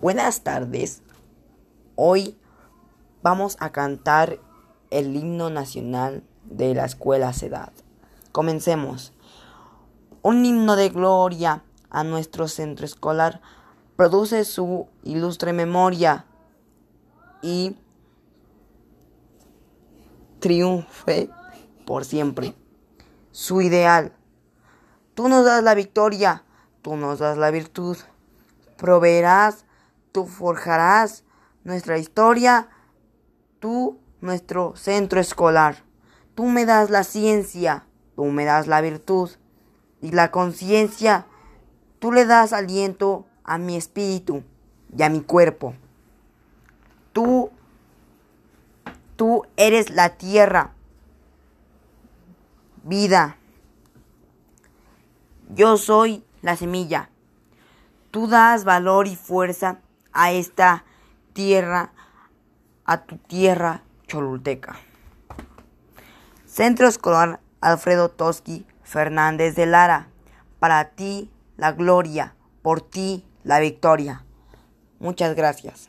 Buenas tardes. Hoy vamos a cantar el himno nacional de la escuela CEDAD. Comencemos. Un himno de gloria a nuestro centro escolar produce su ilustre memoria y triunfe por siempre. Su ideal. Tú nos das la victoria, tú nos das la virtud. Proveerás tú forjarás nuestra historia, tú nuestro centro escolar. Tú me das la ciencia, tú me das la virtud y la conciencia, tú le das aliento a mi espíritu y a mi cuerpo. Tú, tú eres la tierra, vida. Yo soy la semilla. Tú das valor y fuerza a esta tierra, a tu tierra cholulteca. Centro Escolar Alfredo Toski Fernández de Lara. Para ti la gloria, por ti la victoria. Muchas gracias.